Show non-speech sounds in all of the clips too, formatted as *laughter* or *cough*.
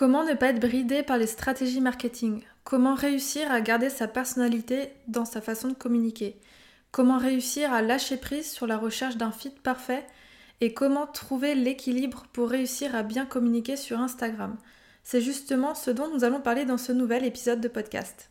Comment ne pas être bridé par les stratégies marketing? Comment réussir à garder sa personnalité dans sa façon de communiquer? Comment réussir à lâcher prise sur la recherche d'un fit parfait? Et comment trouver l'équilibre pour réussir à bien communiquer sur Instagram? C'est justement ce dont nous allons parler dans ce nouvel épisode de podcast.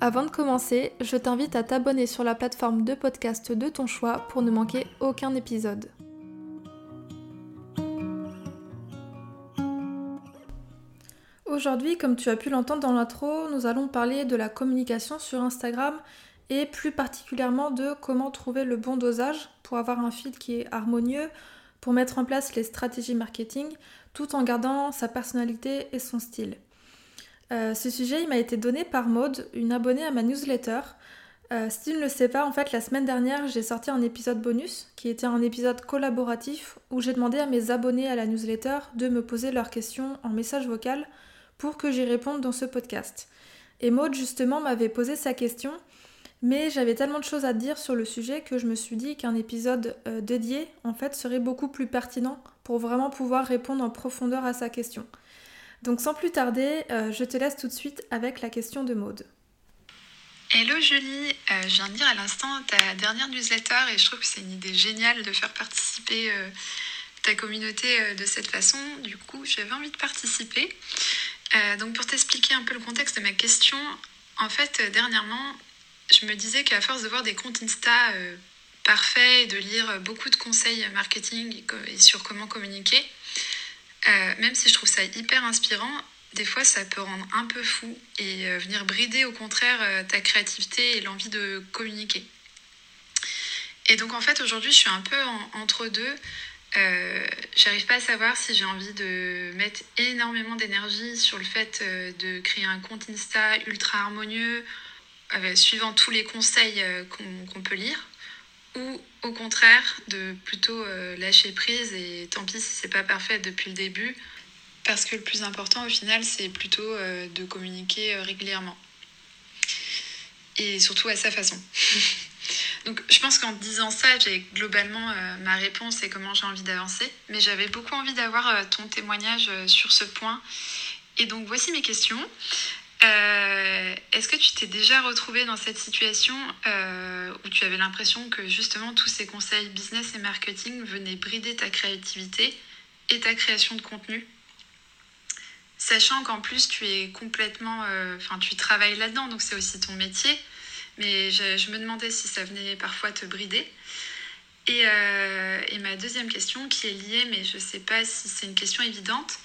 Avant de commencer, je t'invite à t'abonner sur la plateforme de podcast de ton choix pour ne manquer aucun épisode. Aujourd'hui, comme tu as pu l'entendre dans l'intro, nous allons parler de la communication sur Instagram et plus particulièrement de comment trouver le bon dosage pour avoir un feed qui est harmonieux, pour mettre en place les stratégies marketing tout en gardant sa personnalité et son style. Euh, ce sujet, il m'a été donné par Maude, une abonnée à ma newsletter. Euh, si tu ne le sais pas, en fait, la semaine dernière, j'ai sorti un épisode bonus, qui était un épisode collaboratif, où j'ai demandé à mes abonnés à la newsletter de me poser leurs questions en message vocal pour que j'y réponde dans ce podcast. Et Maude, justement, m'avait posé sa question, mais j'avais tellement de choses à dire sur le sujet que je me suis dit qu'un épisode euh, dédié, en fait, serait beaucoup plus pertinent pour vraiment pouvoir répondre en profondeur à sa question. Donc sans plus tarder, euh, je te laisse tout de suite avec la question de Maude. Hello Julie, euh, je viens de lire à l'instant ta dernière newsletter et je trouve que c'est une idée géniale de faire participer euh, ta communauté de cette façon. Du coup, j'avais envie de participer. donc pour t'expliquer un peu le contexte de ma question, en fait, dernièrement, je me disais qu'à force de voir des comptes Insta parfaits et de lire beaucoup de conseils marketing et sur comment communiquer, euh, même si je trouve ça hyper inspirant, des fois ça peut rendre un peu fou et euh, venir brider au contraire euh, ta créativité et l'envie de communiquer. Et donc en fait aujourd'hui je suis un peu entre deux. J'arrive pas à savoir si j'ai envie de mettre énormément d'énergie sur le fait de créer un compte Insta ultra harmonieux, suivant tous les conseils qu'on peut lire ou au contraire de plutôt euh, lâcher prise et tant pis si c'est pas parfait depuis le début parce que le plus important au final c'est plutôt euh, de communiquer euh, régulièrement et surtout à sa façon. *laughs* Donc je pense qu'en disant ça, j'ai globalement ma réponse et comment j'ai envie d'avancer, mais j'avais beaucoup envie d'avoir ton témoignage sur ce point. Et donc voici mes questions. Euh, est-ce que tu t'es déjà retrouvé dans cette situation euh, où tu avais l'impression que justement tous ces conseils business et marketing venaient brider ta créativité et ta création de contenu? Sachant qu'en plus tu es complètement... Euh, enfin tu travailles là-dedans, donc c'est aussi ton métier. Mais je, me demandais si ça venait parfois te brider. Et, et ma deuxième question qui est liée, mais je ne sais pas si c'est une question évidente,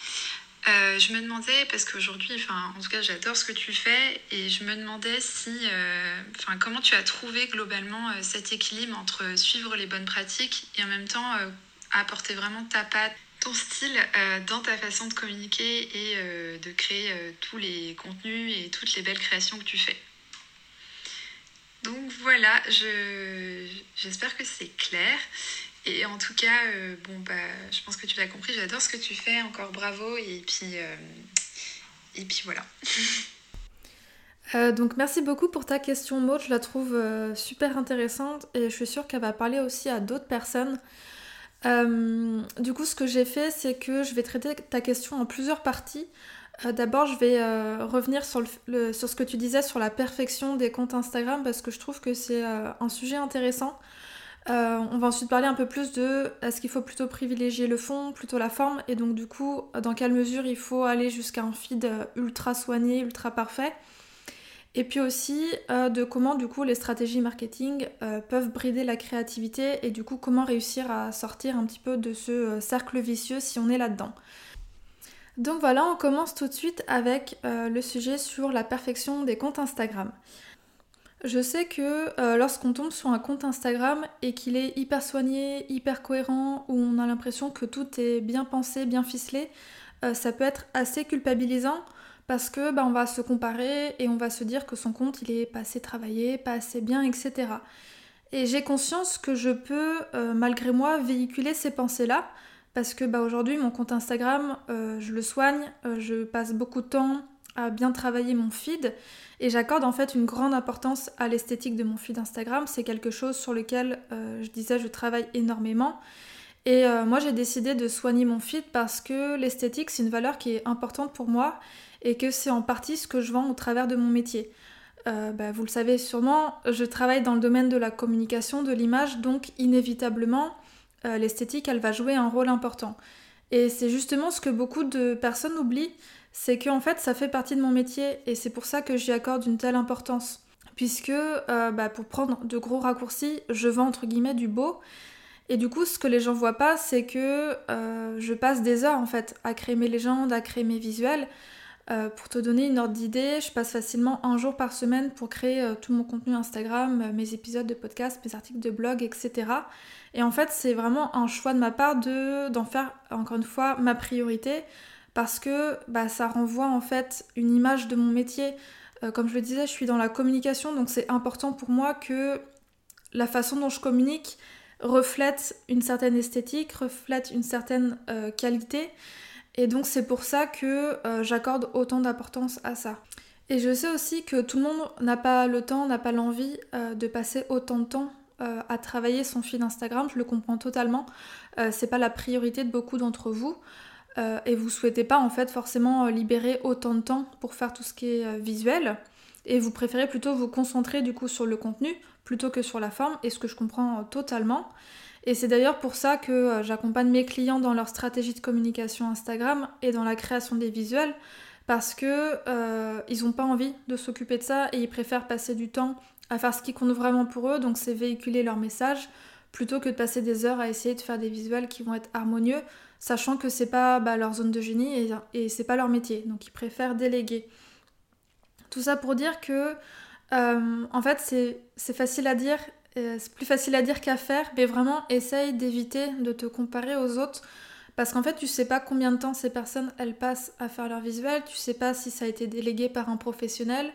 euh, je me demandais, parce qu'aujourd'hui, en tout cas, j'adore ce que tu fais, et je me demandais si, euh, comment tu as trouvé globalement euh, cet équilibre entre suivre les bonnes pratiques et en même temps apporter vraiment ta patte, ton style dans ta façon de communiquer et de créer tous les contenus et toutes les belles créations que tu fais. Donc voilà, j'espère que c'est clair. Et en tout cas, euh, bon, bah, je pense que tu l'as compris, j'adore ce que tu fais, encore bravo, et puis, euh, et puis voilà. *laughs* Euh, donc merci beaucoup pour ta question Maud, je la trouve super intéressante et je suis sûre qu'elle va parler aussi à d'autres personnes. du coup ce que j'ai fait c'est que je vais traiter ta question en plusieurs parties. D'abord je vais revenir sur, le, sur ce que tu disais sur la perfection des comptes Instagram parce que je trouve que c'est un sujet intéressant. Euh, on va ensuite parler un peu plus de est-ce qu'il faut plutôt privilégier le fond, plutôt la forme, et donc du coup, dans quelle mesure il faut aller jusqu'à un feed ultra soigné, ultra parfait? Et puis aussi euh, de comment du coup les stratégies marketing euh, peuvent brider la créativité et du coup comment réussir à sortir un petit peu de ce cercle vicieux si on est là-dedans. Donc voilà, on commence tout de suite avec le sujet sur la perfection des comptes Instagram. Je sais que euh, lorsqu'on tombe sur un compte Instagram et qu'il est hyper soigné, hyper cohérent, où on a l'impression que tout est bien pensé, bien ficelé, euh, ça peut être assez culpabilisant parce que bah, on va se comparer et on va se dire que son compte il est pas assez travaillé, pas assez bien, etc. Et j'ai conscience que je peux, euh, malgré moi, véhiculer ces pensées-là parce que bah, aujourd'hui mon compte Instagram, je le soigne, je passe beaucoup de temps à bien travailler mon feed et j'accorde en fait une grande importance à l'esthétique de mon feed Instagram. C'est quelque chose sur lequel euh, je disais je travaille énormément. Et euh, moi j'ai décidé de soigner mon feed parce que l'esthétique c'est une valeur qui est importante pour moi et que c'est en partie ce que je vends au travers de mon métier. Euh, bah, vous le savez sûrement, je travaille dans le domaine de la communication, de l'image, donc inévitablement l'esthétique elle va jouer un rôle important. Et c'est justement ce que beaucoup de personnes oublient, c'est que en fait ça fait partie de mon métier et c'est pour ça que j'y accorde une telle importance. Puisque euh, bah, pour prendre de gros raccourcis, je vends entre guillemets du beau. Et du coup, ce que les gens voient pas, c'est que euh, je passe des heures en fait à créer mes légendes, à créer mes visuels. Euh, pour te donner une ordre d'idée, je passe facilement un jour par semaine pour créer tout mon contenu Instagram, mes épisodes de podcast, mes articles de blog, etc. Et en fait, c'est vraiment un choix de ma part de d'en faire encore une fois ma priorité parce que bah, ça renvoie en fait une image de mon métier. Euh, comme je le disais, je suis dans la communication, donc c'est important pour moi que la façon dont je communique reflète une certaine esthétique, reflète une certaine euh, qualité. Et donc c'est pour ça que euh, j'accorde autant d'importance à ça. Et je sais aussi que tout le monde n'a pas le temps, n'a pas l'envie de passer autant de temps à travailler son fil Instagram, je le comprends totalement. c'est pas la priorité de beaucoup d'entre vous. Euh, et vous souhaitez pas en fait forcément euh, libérer autant de temps pour faire tout ce qui est euh, visuel. Et vous préférez plutôt vous concentrer du coup sur le contenu plutôt que sur la forme et ce que je comprends totalement. Et c'est d'ailleurs pour ça que j'accompagne mes clients dans leur stratégie de communication Instagram et dans la création des visuels parce que ils n'ont pas envie de s'occuper de ça et ils préfèrent passer du temps à faire ce qui compte vraiment pour eux donc c'est véhiculer leur message plutôt que de passer des heures à essayer de faire des visuels qui vont être harmonieux sachant que c'est pas bah, leur zone de génie et, c'est pas leur métier, donc ils préfèrent déléguer. Tout ça pour dire que, euh, en fait, c'est facile à dire, euh, c'est plus facile à dire qu'à faire, mais vraiment essaye d'éviter de te comparer aux autres. Parce qu'en fait, tu sais pas combien de temps ces personnes elles passent à faire leur visuel, tu sais pas si ça a été délégué par un professionnel,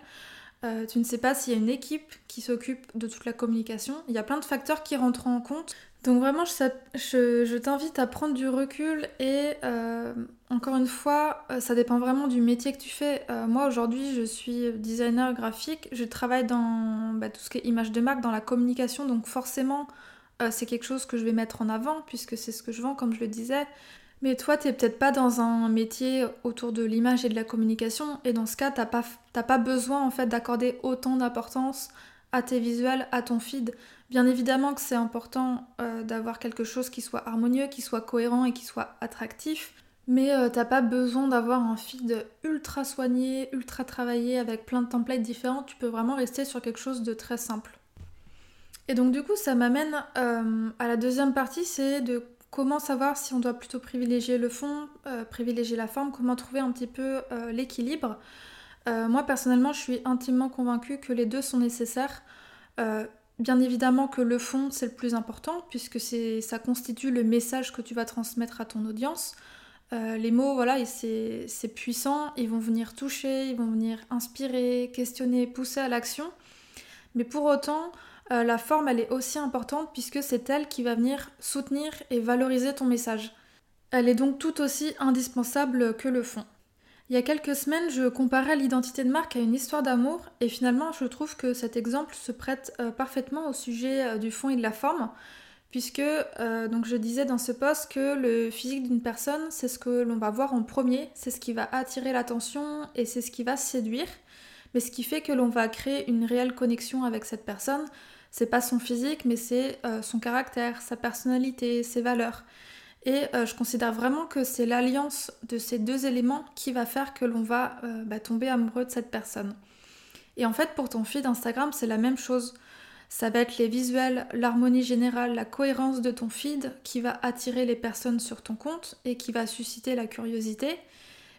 euh, tu ne sais pas s'il y a une équipe qui s'occupe de toute la communication. Il y a plein de facteurs qui rentrent en compte. Donc vraiment, je, t'invite à prendre du recul et euh, encore une fois, euh, ça dépend vraiment du métier que tu fais. Moi aujourd'hui, je suis designer graphique, je travaille dans bah, tout ce qui est image de marque, dans la communication, donc forcément, c'est quelque chose que je vais mettre en avant puisque c'est ce que je vends, comme je le disais. Mais toi, t'es peut-être pas dans un métier autour de l'image et de la communication, et dans ce cas, t'as pas, pas besoin en fait d'accorder autant d'importance à tes visuels, à ton feed. Bien évidemment que c'est important euh, d'avoir quelque chose qui soit harmonieux, qui soit cohérent et qui soit attractif. Mais euh, t'as pas besoin d'avoir un feed ultra soigné, ultra travaillé avec plein de templates différents. Tu peux vraiment rester sur quelque chose de très simple. Et donc du coup ça m'amène euh, à la deuxième partie, c'est de comment savoir si on doit plutôt privilégier le fond, privilégier la forme, comment trouver un petit peu l'équilibre. moi personnellement je suis intimement convaincue que les deux sont nécessaires. Bien évidemment que le fond, c'est le plus important, puisque ça constitue le message que tu vas transmettre à ton audience. Euh, les mots, voilà, c'est puissant, ils vont venir toucher, ils vont venir inspirer, questionner, pousser à l'action. Mais pour autant, euh, la forme, elle est aussi importante, puisque c'est elle qui va venir soutenir et valoriser ton message. Elle est donc tout aussi indispensable que le fond. Il y a quelques semaines, je comparais l'identité de marque à une histoire d'amour et finalement, je trouve que cet exemple se prête euh, parfaitement au sujet euh, du fond et de la forme puisque je disais dans ce post que le physique d'une personne, c'est ce que l'on va voir en premier, c'est ce qui va attirer l'attention et c'est ce qui va séduire. Mais ce qui fait que l'on va créer une réelle connexion avec cette personne, c'est pas son physique, mais c'est son caractère, sa personnalité, ses valeurs. Et euh, je considère vraiment que c'est l'alliance de ces deux éléments qui va faire que l'on va euh, bah, tomber amoureux de cette personne. Et en fait, pour ton feed Instagram, c'est la même chose. Ça va être les visuels, l'harmonie générale, la cohérence de ton feed qui va attirer les personnes sur ton compte et qui va susciter la curiosité.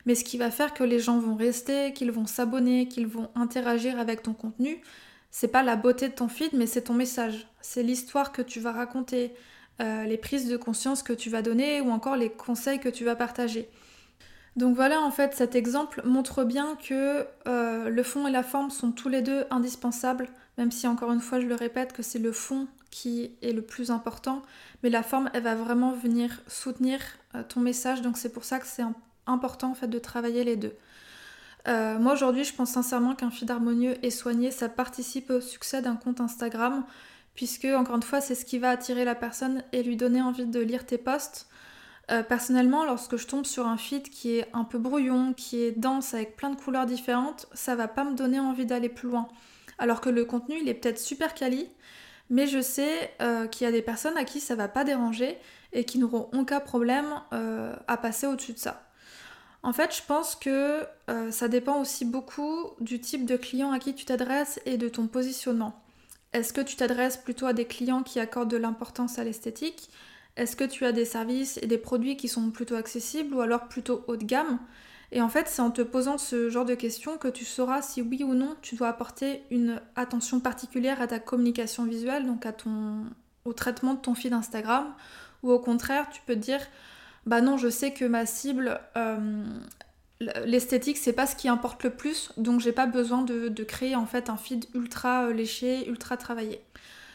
Mais ce qui va faire que les gens vont rester, qu'ils vont s'abonner, qu'ils vont interagir avec ton contenu, c'est pas la beauté de ton feed, mais c'est ton message. C'est l'histoire que tu vas raconter, euh, les prises de conscience que tu vas donner ou encore les conseils que tu vas partager. Donc voilà, en fait, cet exemple montre bien que euh, le fond et la forme sont tous les deux indispensables, même si encore une fois je le répète que c'est le fond qui est le plus important, mais la forme, elle va vraiment venir soutenir euh, ton message, donc c'est pour ça que c'est important en fait de travailler les deux. Euh, moi aujourd'hui, je pense sincèrement qu'un feed harmonieux et soigné, ça participe au succès d'un compte Instagram, puisque encore une fois, c'est ce qui va attirer la personne et lui donner envie de lire tes posts. Euh, personnellement, lorsque je tombe sur un feed qui est un peu brouillon, qui est dense avec plein de couleurs différentes, ça va pas me donner envie d'aller plus loin. Alors que le contenu, il est peut-être super quali, mais je sais euh, qu'il y a des personnes à qui ça va pas déranger et qui n'auront aucun problème à passer au-dessus de ça. En fait, je pense que euh, ça dépend aussi beaucoup du type de client à qui tu t'adresses et de ton positionnement. Est-ce que tu t'adresses plutôt à des clients qui accordent de l'importance à l'esthétique? Est-ce que tu as des services et des produits qui sont plutôt accessibles ou alors plutôt haut de gamme? Et en fait, c'est en te posant ce genre de questions que tu sauras si oui ou non tu dois apporter une attention particulière à ta communication visuelle, donc au traitement de ton feed Instagram, ou au contraire, tu peux te dire bah non, je sais que ma cible, euh, l'esthétique, c'est pas ce qui importe le plus, donc j'ai pas besoin de, créer en fait un feed ultra euh, léché, ultra travaillé.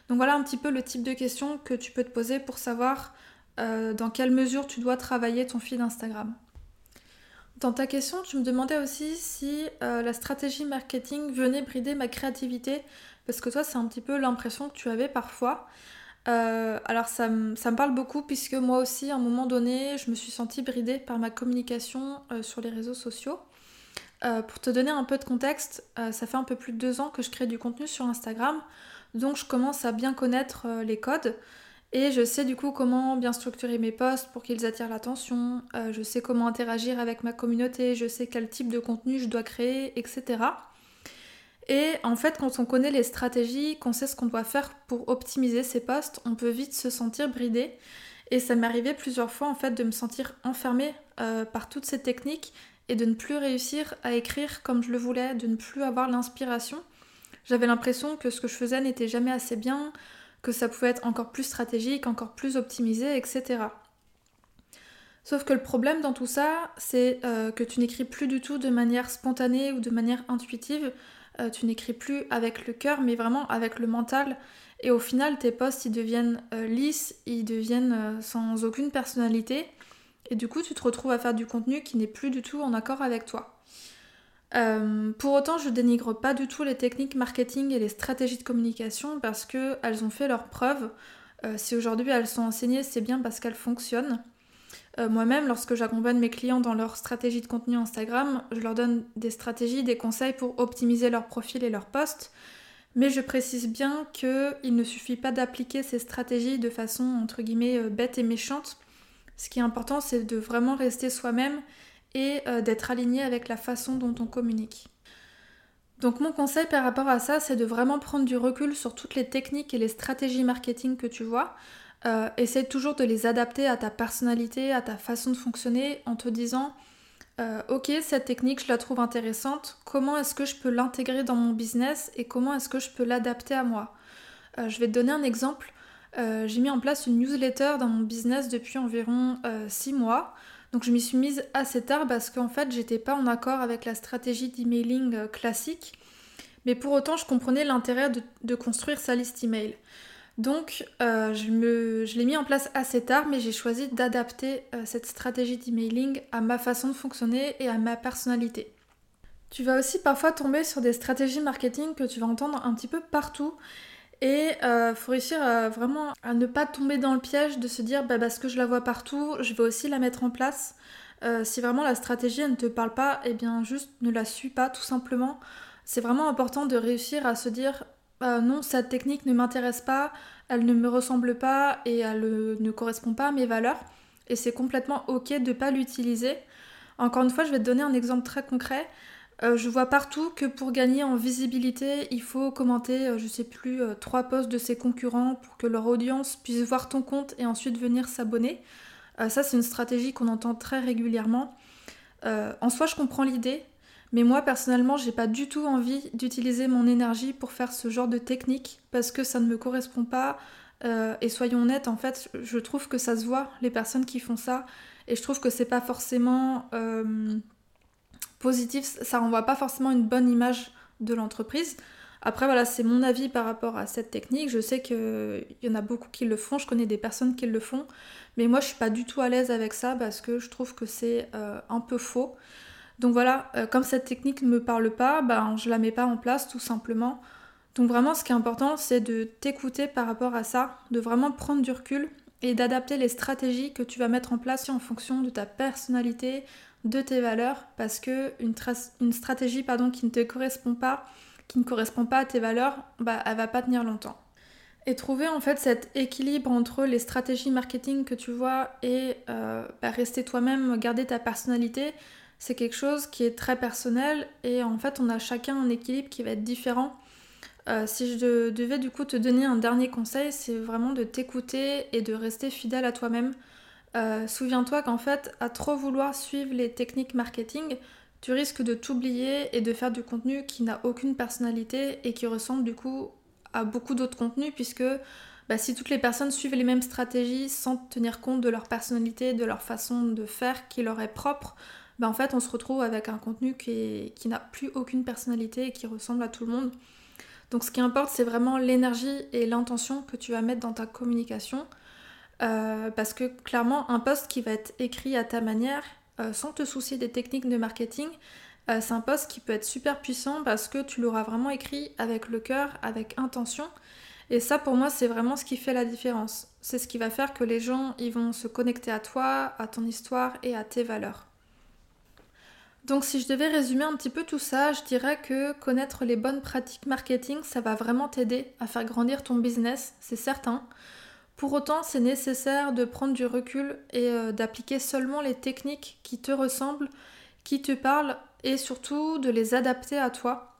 Donc voilà un petit peu le type de questions que tu peux te poser pour savoir euh, dans quelle mesure tu dois travailler ton feed Instagram. Dans ta question, tu me demandais aussi si la stratégie marketing venait brider ma créativité, parce que toi, c'est un petit peu l'impression que tu avais parfois. Euh, alors ça, me parle beaucoup puisque moi aussi à un moment donné je me suis sentie bridée par ma communication euh, sur les réseaux sociaux. Euh, pour te donner un peu de contexte, ça fait un peu plus de deux ans que je crée du contenu sur Instagram, donc je commence à bien connaître les codes et je sais du coup comment bien structurer mes posts pour qu'ils attirent l'attention, je sais comment interagir avec ma communauté, je sais quel type de contenu je dois créer, etc. Et en fait, quand on connaît les stratégies, qu'on sait ce qu'on doit faire pour optimiser ses postes, on peut vite se sentir bridé. Et ça m'est arrivé plusieurs fois en fait de me sentir enfermée euh, par toutes ces techniques et de ne plus réussir à écrire comme je le voulais, de ne plus avoir l'inspiration. J'avais l'impression que ce que je faisais n'était jamais assez bien, que ça pouvait être encore plus stratégique, encore plus optimisé, etc. Sauf que le problème dans tout ça, c'est euh, que tu n'écris plus du tout de manière spontanée ou de manière intuitive, euh, tu n'écris plus avec le cœur, mais vraiment avec le mental. Et au final, tes posts, ils deviennent euh, lisses, ils deviennent euh, sans aucune personnalité. Et du coup, tu te retrouves à faire du contenu qui n'est plus du tout en accord avec toi. pour autant, je dénigre pas du tout les techniques marketing et les stratégies de communication parce qu'elles ont fait leurs preuves. si aujourd'hui elles sont enseignées, c'est bien parce qu'elles fonctionnent. Euh, moi-même, lorsque j'accompagne mes clients dans leur stratégie de contenu Instagram, je leur donne des stratégies, des conseils pour optimiser leur profil et leur posts. Mais je précise bien qu'il ne suffit pas d'appliquer ces stratégies de façon entre guillemets euh, bête et méchante. Ce qui est important, c'est de vraiment rester soi-même et euh, d'être aligné avec la façon dont on communique. Donc mon conseil par rapport à ça, c'est de vraiment prendre du recul sur toutes les techniques et les stratégies marketing que tu vois. Euh, essaye toujours de les adapter à ta personnalité, à ta façon de fonctionner en te disant euh, ok cette technique je la trouve intéressante, comment est-ce que je peux l'intégrer dans mon business et comment est-ce que je peux l'adapter à moi? Euh, je vais te donner un exemple. j'ai mis en place une newsletter dans mon business depuis environ 6 mois. Donc je m'y suis mise assez tard parce qu'en fait j'étais pas en accord avec la stratégie d'emailing classique. Mais pour autant je comprenais l'intérêt de, de construire sa liste email. Donc euh, je, l'ai mis en place assez tard, mais j'ai choisi d'adapter euh, cette stratégie d'emailing à ma façon de fonctionner et à ma personnalité. Tu vas aussi parfois tomber sur des stratégies marketing que tu vas entendre un petit peu partout. Et il euh, faut réussir vraiment à ne pas tomber dans le piège de se dire bah, parce que je la vois partout, je vais aussi la mettre en place. si vraiment la stratégie ne te parle pas, eh bien juste ne la suis pas tout simplement. C'est vraiment important de réussir à se dire euh, non, cette technique ne m'intéresse pas, elle ne me ressemble pas et elle ne correspond pas à mes valeurs. Et c'est complètement ok de ne pas l'utiliser. Encore une fois, je vais te donner un exemple très concret. Euh, je vois partout que pour gagner en visibilité, il faut commenter, euh, je sais plus, trois posts de ses concurrents pour que leur audience puisse voir ton compte et ensuite venir s'abonner. ça, c'est une stratégie qu'on entend très régulièrement. en soi, je comprends l'idée, Mais moi personnellement, j'ai pas du tout envie d'utiliser mon énergie pour faire ce genre de technique parce que ça ne me correspond pas. Euh, et soyons honnêtes, en fait, je trouve que ça se voit les personnes qui font ça et je trouve que c'est pas forcément euh, positif, ça renvoie pas forcément une bonne image de l'entreprise. Après, voilà, c'est mon avis par rapport à cette technique. Je sais qu'il y en a beaucoup qui le font, je connais des personnes qui le font, mais moi je suis pas du tout à l'aise avec ça parce que je trouve que c'est euh, un peu faux. Donc voilà, euh, comme cette technique ne me parle pas, ben, je la mets pas en place tout simplement. Donc vraiment, ce qui est important, c'est de t'écouter par rapport à ça, de vraiment prendre du recul et d'adapter les stratégies que tu vas mettre en place en fonction de ta personnalité, de tes valeurs, parce que une, stratégie qui ne te correspond pas, qui ne correspond pas à tes valeurs, bah, elle va pas tenir longtemps. Et trouver en fait cet équilibre entre les stratégies marketing que tu vois et euh, bah, rester toi-même, garder ta personnalité, c'est quelque chose qui est très personnel et en fait on a chacun un équilibre qui va être différent. Euh, si je devais du coup te donner un dernier conseil, c'est vraiment de t'écouter et de rester fidèle à toi-même. Euh, souviens-toi qu'en fait, à trop vouloir suivre les techniques marketing, tu risques de t'oublier et de faire du contenu qui n'a aucune personnalité et qui ressemble du coup à beaucoup d'autres contenus puisque bah, si toutes les personnes suivent les mêmes stratégies sans tenir compte de leur personnalité, de leur façon de faire qui leur est propre, bah, en fait on se retrouve avec un contenu qui, n'a plus aucune personnalité et qui ressemble à tout le monde. Donc ce qui importe c'est vraiment l'énergie et l'intention que tu vas mettre dans ta communication. Euh, parce que clairement un post qui va être écrit à ta manière, euh, sans te soucier des techniques de marketing, euh, c'est un post qui peut être super puissant parce que tu l'auras vraiment écrit avec le cœur, avec intention. Et ça, pour moi, c'est vraiment ce qui fait la différence. C'est ce qui va faire que les gens, ils vont se connecter à toi, à ton histoire et à tes valeurs. Donc si je devais résumer un petit peu tout ça, je dirais que connaître les bonnes pratiques marketing, ça va vraiment t'aider à faire grandir ton business, c'est certain. Pour autant, c'est nécessaire de prendre du recul et euh, d'appliquer seulement les techniques qui te ressemblent, qui te parlent et surtout de les adapter à toi.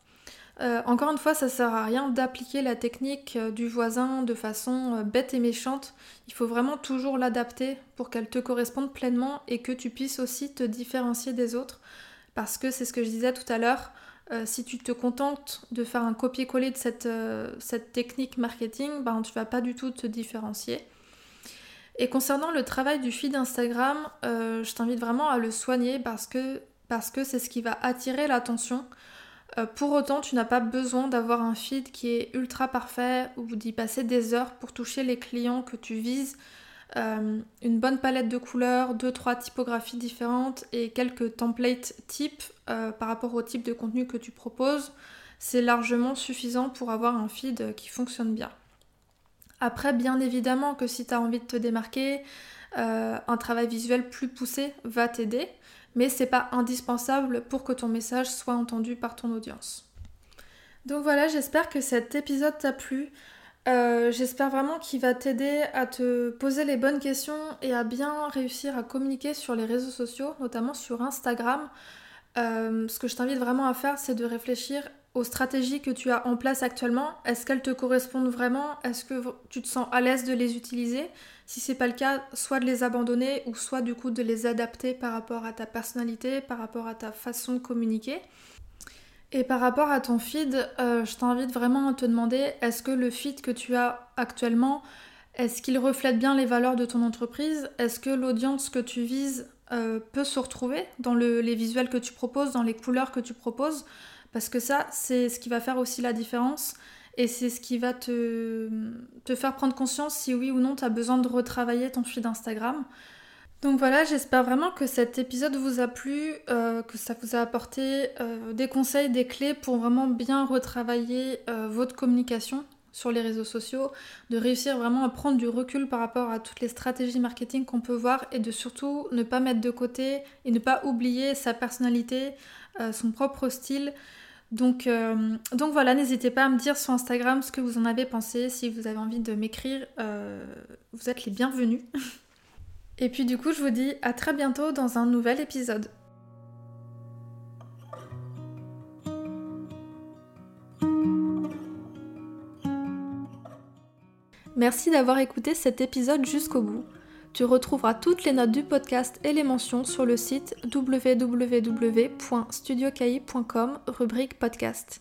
Euh, encore une fois, ça sert à rien d'appliquer la technique euh, du voisin de façon bête et méchante. Il faut vraiment toujours l'adapter pour qu'elle te corresponde pleinement et que tu puisses aussi te différencier des autres. Parce que c'est ce que je disais tout à l'heure, euh, si tu te contentes de faire un copier-coller de cette, euh, cette, technique marketing, ben, tu vas pas du tout te différencier. Et concernant le travail du feed Instagram, euh, je t'invite vraiment à le soigner parce que parce que c'est ce qui va attirer l'attention. pour autant, tu n'as pas besoin d'avoir un feed qui est ultra parfait ou d'y passer des heures pour toucher les clients que tu vises. Une bonne palette de couleurs, deux trois typographies différentes et quelques templates types euh, par rapport au type de contenu que tu proposes, c'est largement suffisant pour avoir un feed qui fonctionne bien. Après, bien évidemment que si tu as envie de te démarquer, euh, un travail visuel plus poussé va t'aider, mais c'est pas indispensable pour que ton message soit entendu par ton audience. Donc voilà, j'espère que cet épisode t'a plu. Euh, j'espère vraiment qu'il va t'aider à te poser les bonnes questions et à bien réussir à communiquer sur les réseaux sociaux, notamment sur Instagram. Euh, ce que je t'invite vraiment à faire, c'est de réfléchir aux stratégies que tu as en place actuellement. Est-ce qu'elles te correspondent vraiment? Est-ce que tu te sens à l'aise de les utiliser? Si c'est pas le cas, soit de les abandonner ou soit du coup de les adapter par rapport à ta personnalité, par rapport à ta façon de communiquer. Et par rapport à ton feed, euh, je t'invite vraiment à te demander est-ce que le feed que tu as actuellement, est-ce qu'il reflète bien les valeurs de ton entreprise? Est-ce que l'audience que tu vises euh, peut se retrouver dans les visuels que tu proposes, dans les couleurs que tu proposes, parce que ça, c'est ce qui va faire aussi la différence et c'est ce qui va te, te, faire prendre conscience si oui ou non tu as besoin de retravailler ton feed Instagram. Donc voilà, j'espère vraiment que cet épisode vous a plu, euh, que ça vous a apporté euh, des conseils, des clés pour vraiment bien retravailler votre communication sur les réseaux sociaux, de réussir vraiment à prendre du recul par rapport à toutes les stratégies marketing qu'on peut voir et de surtout ne pas mettre de côté et ne pas oublier sa personnalité, euh, son propre style. Donc, euh, voilà, n'hésitez pas à me dire sur Instagram ce que vous en avez pensé. Si vous avez envie de m'écrire, euh, vous êtes les bienvenus. *laughs* et puis du coup, je vous dis à très bientôt dans un nouvel épisode. Merci d'avoir écouté cet épisode jusqu'au bout. Tu retrouveras toutes les notes du podcast et les mentions sur le site www.studiocahi.com, rubrique podcast.